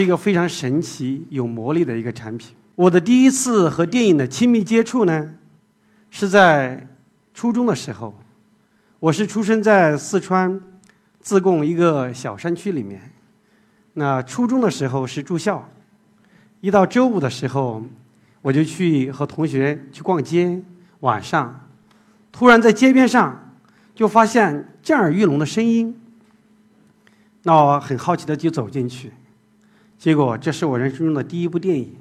一个非常神奇、有魔力的一个产品。我的第一次和电影的亲密接触呢，是在初中的时候。我是出生在四川自贡一个小山区里面。那初中的时候是住校，一到周五的时候，我就去和同学去逛街。晚上，突然在街边上就发现震耳欲聋的声音。那我很好奇的就走进去，结果这是我人生中的第一部电影，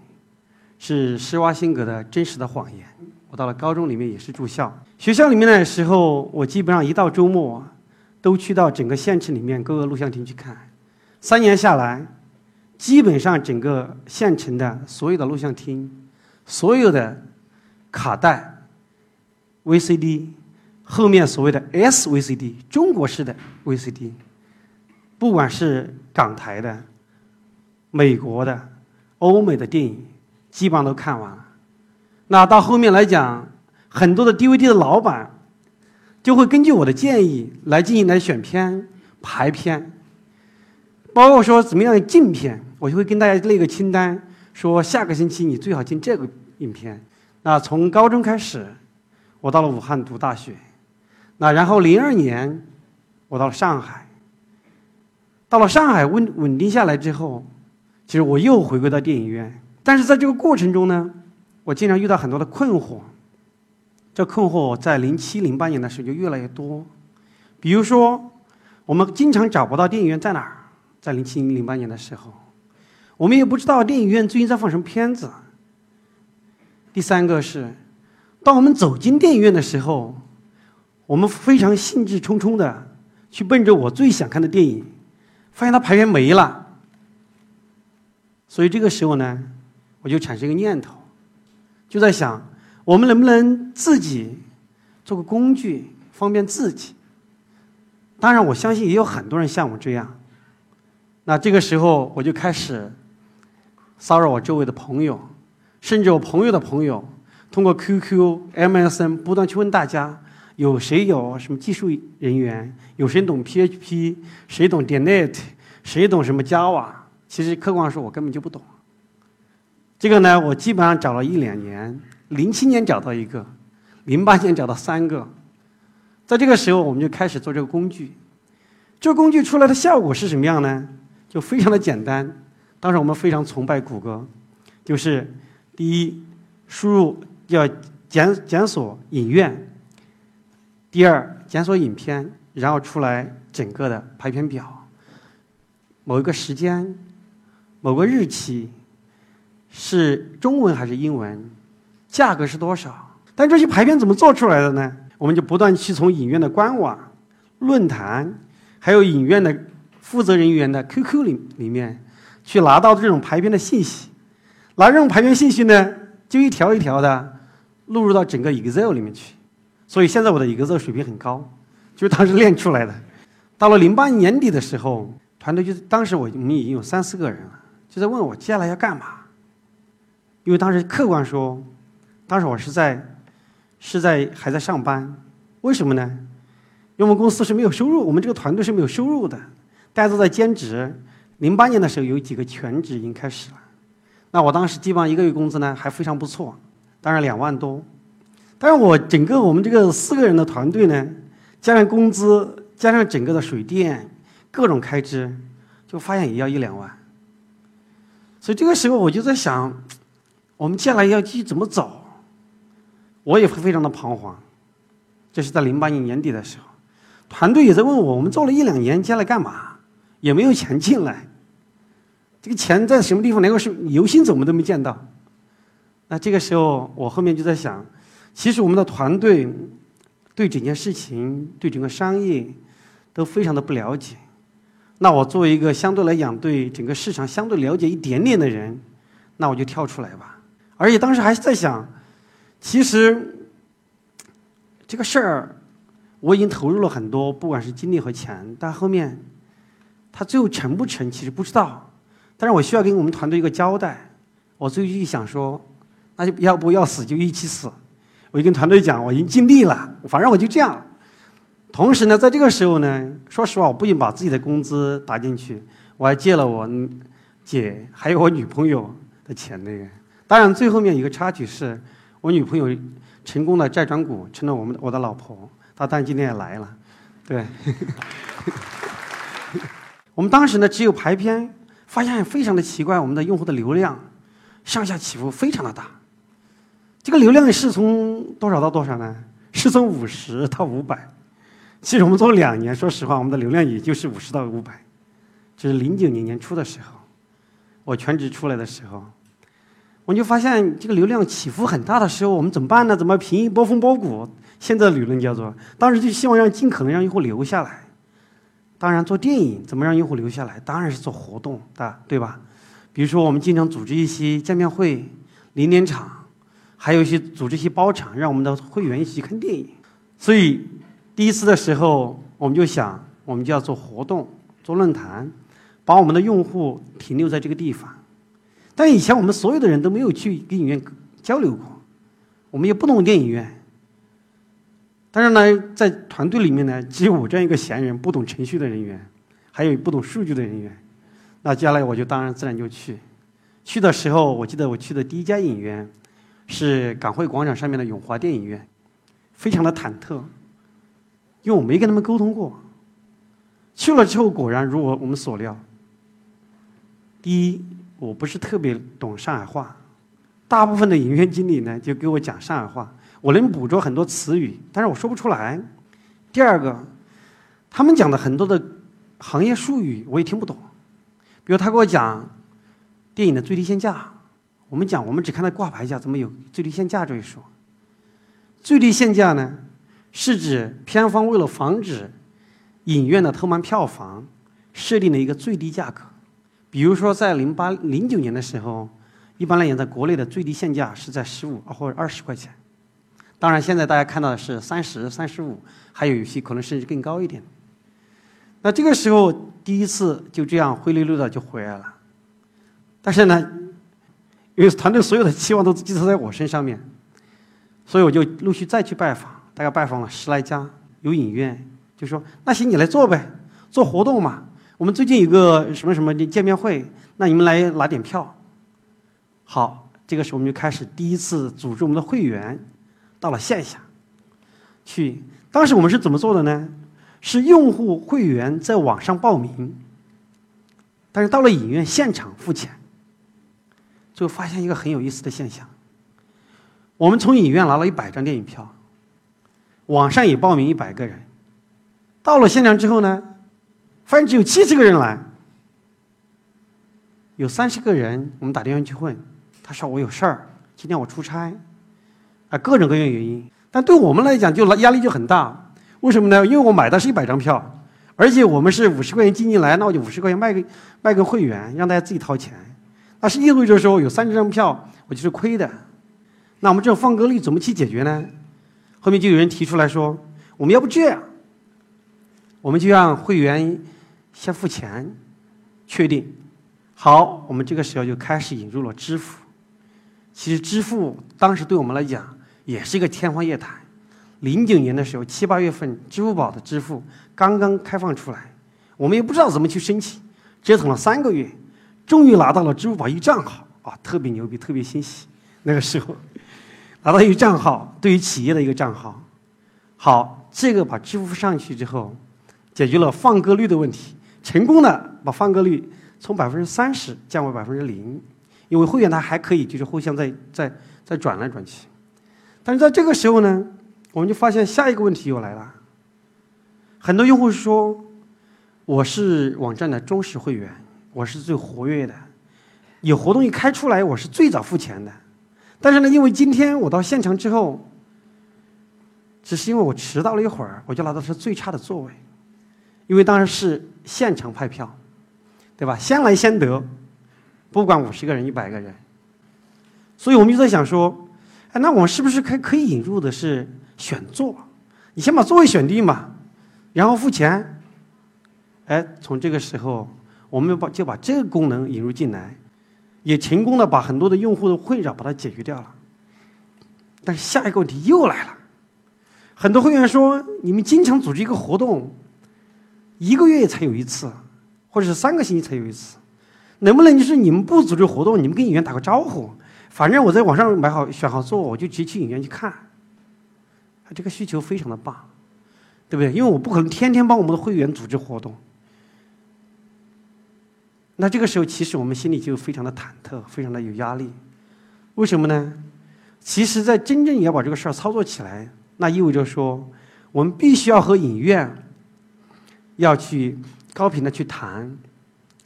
是施瓦辛格的《真实的谎言》。我到了高中里面也是住校，学校里面的时候，我基本上一到周末，都去到整个县城里面各个录像厅去看。三年下来，基本上整个县城的所有的录像厅，所有的卡带、VCD，后面所谓的 SVCD，中国式的 VCD。不管是港台的、美国的、欧美的电影，基本上都看完了。那到后面来讲，很多的 DVD 的老板就会根据我的建议来进行来选片、排片，包括说怎么样进片，我就会跟大家列个清单，说下个星期你最好进这个影片。那从高中开始，我到了武汉读大学，那然后零二年我到了上海。到了上海稳稳定下来之后，其实我又回归到电影院。但是在这个过程中呢，我经常遇到很多的困惑。这困惑在零七零八年的时候就越来越多。比如说，我们经常找不到电影院在哪儿，在零七零八年的时候，我们也不知道电影院最近在放什么片子。第三个是，当我们走进电影院的时候，我们非常兴致冲冲的去奔着我最想看的电影。发现它排片没了，所以这个时候呢，我就产生一个念头，就在想，我们能不能自己做个工具，方便自己？当然，我相信也有很多人像我这样。那这个时候，我就开始骚扰我周围的朋友，甚至我朋友的朋友，通过 QQ、MSN 不断去问大家。有谁有什么技术人员？有谁懂 PHP？谁懂 .NET？谁懂什么 Java？其实客观说，我根本就不懂。这个呢，我基本上找了一两年，零七年找到一个，零八年找到三个。在这个时候，我们就开始做这个工具。这个工具出来的效果是什么样呢？就非常的简单。当时我们非常崇拜谷歌，就是第一，输入要检检索影院。第二，检索影片，然后出来整个的排片表，某一个时间，某个日期，是中文还是英文，价格是多少？但这些排片怎么做出来的呢？我们就不断去从影院的官网、论坛，还有影院的负责人员的 QQ 里里面，去拿到这种排片的信息，拿这种排片信息呢，就一条一条的录入到整个 Excel 里面去。所以现在我的 Excel 水平很高，就是当时练出来的。到了零八年底的时候，团队就当时我们已经有三四个人了，就在问我接下来要干嘛。因为当时客观说，当时我是在是在还在上班，为什么呢？因为我们公司是没有收入，我们这个团队是没有收入的，大家都在兼职。零八年的时候有几个全职已经开始了，那我当时基本上一个月工资呢还非常不错，当然两万多。但是我整个我们这个四个人的团队呢，加上工资，加上整个的水电各种开支，就发现也要一两万。所以这个时候我就在想，我们接下来要继续怎么走？我也会非常的彷徨。这是在零八年年底的时候，团队也在问我，我们做了一两年，接下来干嘛？也没有钱进来，这个钱在什么地方连个是游心子我们都没见到。那这个时候我后面就在想。其实我们的团队对整件事情、对整个商业都非常的不了解。那我作为一个相对来讲对整个市场相对了解一点点的人，那我就跳出来吧。而且当时还在想，其实这个事儿我已经投入了很多，不管是精力和钱，但后面它最后成不成，其实不知道。但是我需要给我们团队一个交代。我最后一想说，那就要不要死就一起死。我就跟团队讲，我已经尽力了，反正我就这样。同时呢，在这个时候呢，说实话，我不仅把自己的工资打进去，我还借了我姐还有我女朋友的钱那个。当然，最后面一个插曲是，我女朋友成功的债转股，成了我们我的老婆。她当然今天也来了，对。我们当时呢只有排片，发现非常的奇怪，我们的用户的流量上下起伏非常的大。这个流量是从多少到多少呢？是从五十到五百。其实我们做了两年，说实话，我们的流量也就是五十到五百。就是零九年年初的时候，我全职出来的时候，我就发现这个流量起伏很大的时候，我们怎么办呢？怎么平一波峰波谷？现在的理论叫做，当时就希望让尽可能让用户留下来。当然，做电影怎么让用户留下来？当然是做活动的，对吧？比如说，我们经常组织一些见面会、零点场，还有一些组织一些包场，让我们的会员一起看电影。所以，第一次的时候，我们就想，我们就要做活动、做论坛。把我们的用户停留在这个地方，但以前我们所有的人都没有去跟影院交流过，我们也不懂电影院。但是呢，在团队里面呢，只有我这样一个闲人，不懂程序的人员，还有不懂数据的人员。那接下来我就当然自然就去。去的时候，我记得我去的第一家影院是港汇广场上面的永华电影院，非常的忐忑，因为我没跟他们沟通过。去了之后，果然如我我们所料。第一，我不是特别懂上海话，大部分的影院经理呢就给我讲上海话，我能捕捉很多词语，但是我说不出来。第二个，他们讲的很多的行业术语我也听不懂，比如他给我讲电影的最低限价，我们讲我们只看到挂牌价，怎么有最低限价这一说？最低限价呢，是指片方为了防止影院的偷满票房，设定了一个最低价格。比如说，在零八、零九年的时候，一般来讲，在国内的最低限价是在十五或者二十块钱。当然，现在大家看到的是三十三十五，还有一些可能甚至更高一点。那这个时候，第一次就这样灰溜溜的就回来了。但是呢，因为团队所有的期望都寄托在我身上面，所以我就陆续再去拜访，大概拜访了十来家有影院，就说：“那行，你来做呗，做活动嘛。”我们最近有个什么什么见面会，那你们来拿点票。好，这个时候我们就开始第一次组织我们的会员到了线下去。当时我们是怎么做的呢？是用户会员在网上报名，但是到了影院现场付钱。最后发现一个很有意思的现象：我们从影院拿了一百张电影票，网上也报名一百个人，到了现场之后呢？发现只有七十个人来，有三十个人，我们打电话去问，他说我有事儿，今天我出差，啊，各种各样原因。但对我们来讲，就压力就很大。为什么呢？因为我买的是一百张票，而且我们是五十块钱进进来，那我就五十块钱卖给卖给会员，让大家自己掏钱。那是意味着说有三十张票，我就是亏的。那我们这种放歌率怎么去解决呢？后面就有人提出来说，我们要不这样，我们就让会员。先付钱，确定好，我们这个时候就开始引入了支付。其实支付当时对我们来讲也是一个天方夜谭。零九年的时候，七八月份，支付宝的支付刚刚开放出来，我们也不知道怎么去申请，折腾了三个月，终于拿到了支付宝一账号啊，特别牛逼，特别欣喜。那个时候拿到一个账号，对于企业的一个账号，好，这个把支付上去之后，解决了放歌率的问题。成功的把放歌率从百分之三十降为百分之零，因为会员他还可以就是互相再再再转来转去，但是在这个时候呢，我们就发现下一个问题又来了。很多用户说我是网站的忠实会员，我是最活跃的，有活动一开出来我是最早付钱的，但是呢，因为今天我到现场之后，只是因为我迟到了一会儿，我就拿到是最差的座位。因为当时是现场派票，对吧？先来先得，不管五十个人、一百个人。所以我们就在想说，哎，那我们是不是可可以引入的是选座？你先把座位选定嘛，然后付钱。哎，从这个时候，我们把就把这个功能引入进来，也成功的把很多的用户的困扰把它解决掉了。但是下一个问题又来了，很多会员说，你们经常组织一个活动。一个月才有一次，或者是三个星期才有一次，能不能就是你们不组织活动，你们跟演员打个招呼？反正我在网上买好选好座，我就直接去影院去看。他这个需求非常的棒，对不对？因为我不可能天天帮我们的会员组织活动。那这个时候，其实我们心里就非常的忐忑，非常的有压力。为什么呢？其实，在真正要把这个事儿操作起来，那意味着说，我们必须要和影院要去高频的去谈，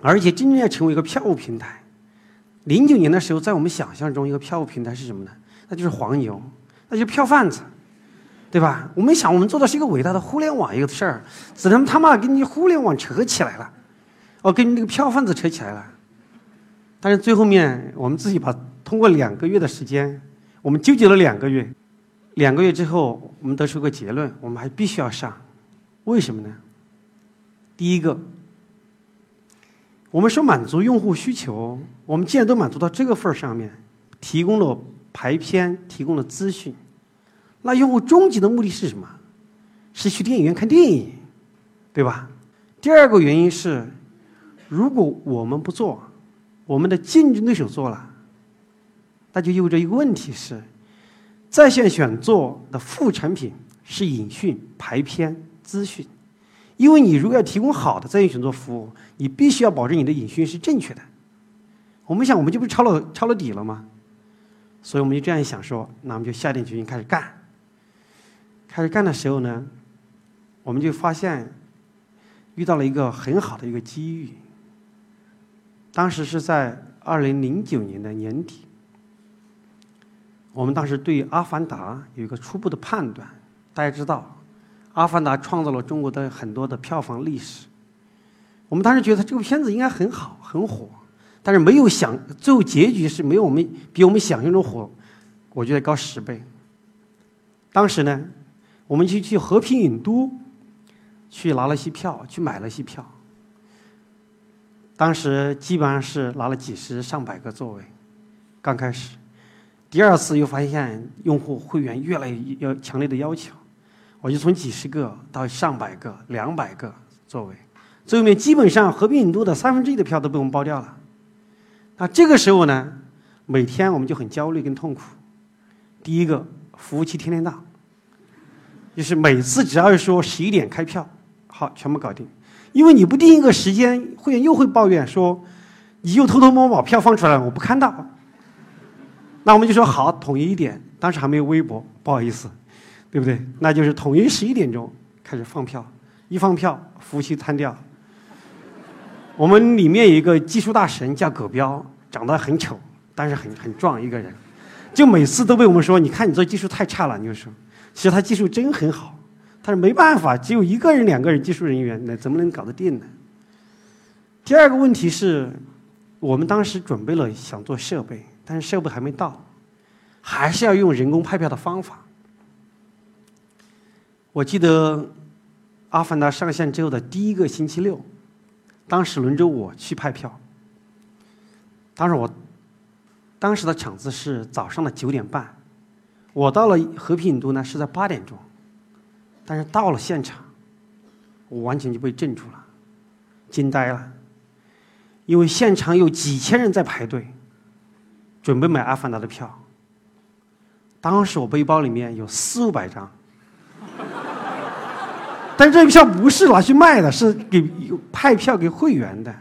而且真正要成为一个票务平台。零九年的时候，在我们想象中，一个票务平台是什么呢？那就是黄牛，那就是票贩子，对吧？我们想，我们做的是一个伟大的互联网一个事儿，只能他妈跟你互联网扯起来了。哦，跟那个票贩子扯起来了，但是最后面我们自己把通过两个月的时间，我们纠结了两个月，两个月之后我们得出个结论，我们还必须要上，为什么呢？第一个，我们说满足用户需求，我们既然都满足到这个份儿上面，提供了排片，提供了资讯，那用户终极的目的是什么？是去电影院看电影，对吧？第二个原因是。如果我们不做，我们的竞争对手做了，那就意味着一个问题是，在线选座的副产品是影讯、排片、资讯。因为你如果要提供好的在线选座服务，你必须要保证你的影讯是正确的。我们想，我们就不是抄了抄了底了吗？所以我们就这样想说，那我们就下定决心开始干。开始干的时候呢，我们就发现遇到了一个很好的一个机遇。当时是在二零零九年的年底，我们当时对《阿凡达》有一个初步的判断。大家知道，《阿凡达》创造了中国的很多的票房历史。我们当时觉得这部片子应该很好、很火，但是没有想最后结局是没有我们比我们想象中火，我觉得高十倍。当时呢，我们去去和平影都，去拿了些票，去买了些票。当时基本上是拿了几十上百个座位，刚开始，第二次又发现用户会员越来越要强烈的要求，我就从几十个到上百个、两百个座位，最后面基本上合并引渡的三分之一的票都被我们包掉了。那这个时候呢，每天我们就很焦虑跟痛苦。第一个，服务器天天到，就是每次只要是说十一点开票，好，全部搞定。因为你不定一个时间，会员又会抱怨说，你又偷偷摸摸把票放出来，我不看到。那我们就说好，统一一点。当时还没有微博，不好意思，对不对？那就是统一十一点钟开始放票，一放票，服务器瘫掉。我们里面有一个技术大神叫葛彪，长得很丑，但是很很壮一个人，就每次都被我们说，你看你这技术太差了。你就说，其实他技术真很好。但是没办法，只有一个人、两个人技术人员，那怎么能搞得定呢？第二个问题是，我们当时准备了想做设备，但是设备还没到，还是要用人工派票的方法。我记得《阿凡达》上线之后的第一个星期六，当时轮着我去派票。当时我当时的场次是早上的九点半，我到了和平影都呢是在八点钟。但是到了现场，我完全就被镇住了，惊呆了。因为现场有几千人在排队，准备买《阿凡达》的票。当时我背包里面有四五百张，但这票不是拿去卖的，是给派票给会员的。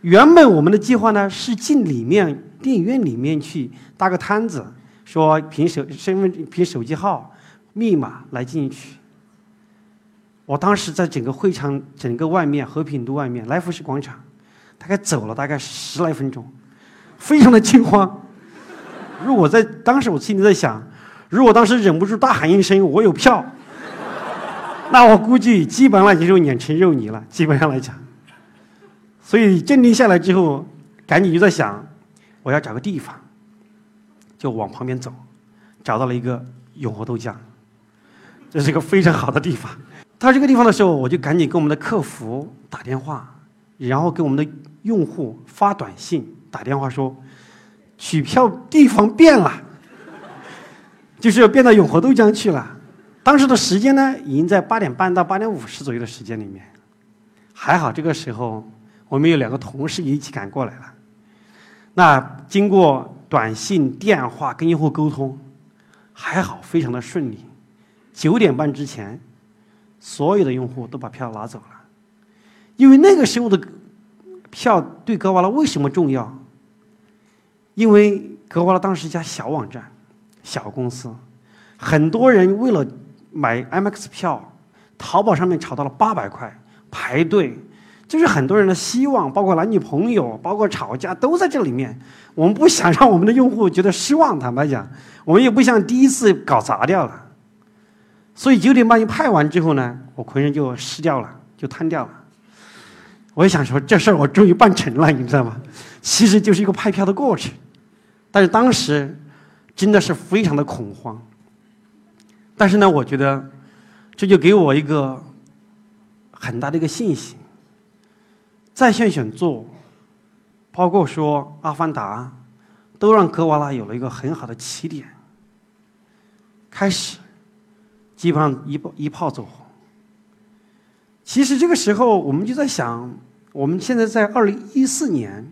原本我们的计划呢是进里面电影院里面去搭个摊子，说凭手身份凭手机号。密码来进去。我当时在整个会场、整个外面和平路外面来福士广场，大概走了大概十来分钟，非常的惊慌。如果在当时，我心里在想，如果当时忍不住大喊一声“我有票”，那我估计基本上就碾成肉泥了。基本上来讲，所以镇定下来之后，赶紧就在想，我要找个地方，就往旁边走，找到了一个永和豆浆。这是一个非常好的地方。到这个地方的时候，我就赶紧给我们的客服打电话，然后给我们的用户发短信、打电话说，取票地方变了，就是要变到永和豆浆去了。当时的时间呢，已经在八点半到八点五十左右的时间里面。还好这个时候，我们有两个同事一起赶过来了。那经过短信、电话跟用户沟通，还好，非常的顺利。九点半之前，所有的用户都把票拿走了。因为那个时候的票对格瓦拉为什么重要？因为格瓦拉当时一家小网站、小公司，很多人为了买 MX 票，淘宝上面炒到了八百块排队。就是很多人的希望，包括男女朋友，包括吵架，都在这里面。我们不想让我们的用户觉得失望，坦白讲，我们也不想第一次搞砸掉了。所以九点半一派完之后呢，我浑身就湿掉了，就瘫掉了。我也想说，这事儿我终于办成了，你知道吗？其实就是一个派票的过程，但是当时真的是非常的恐慌。但是呢，我觉得这就给我一个很大的一个信心。在线选座，包括说《阿凡达》，都让格瓦拉有了一个很好的起点。开始，基本上一炮一炮走红。其实这个时候，我们就在想，我们现在在二零一四年，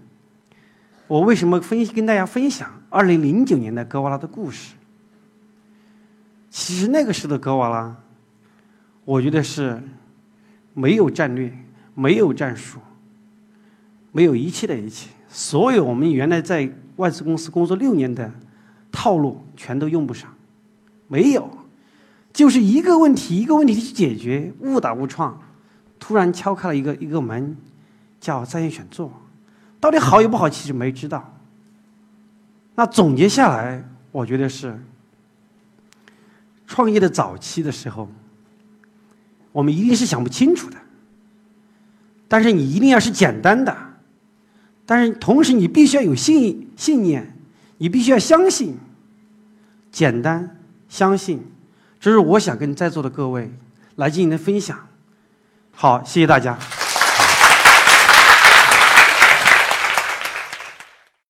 我为什么分跟大家分享二零零九年的格瓦拉的故事？其实那个时候的格瓦拉，我觉得是没有战略，没有战术。没有一切的一切，所有我们原来在外资公司工作六年的套路全都用不上，没有，就是一个问题一个问题去解决，误打误撞，突然敲开了一个一个门，叫在线选座，到底好与不好，其实没知道。那总结下来，我觉得是创业的早期的时候，我们一定是想不清楚的，但是你一定要是简单的。但是同时，你必须要有信信念，你必须要相信。简单相信，这是我想跟在座的各位来进行的分享。好，谢谢大家。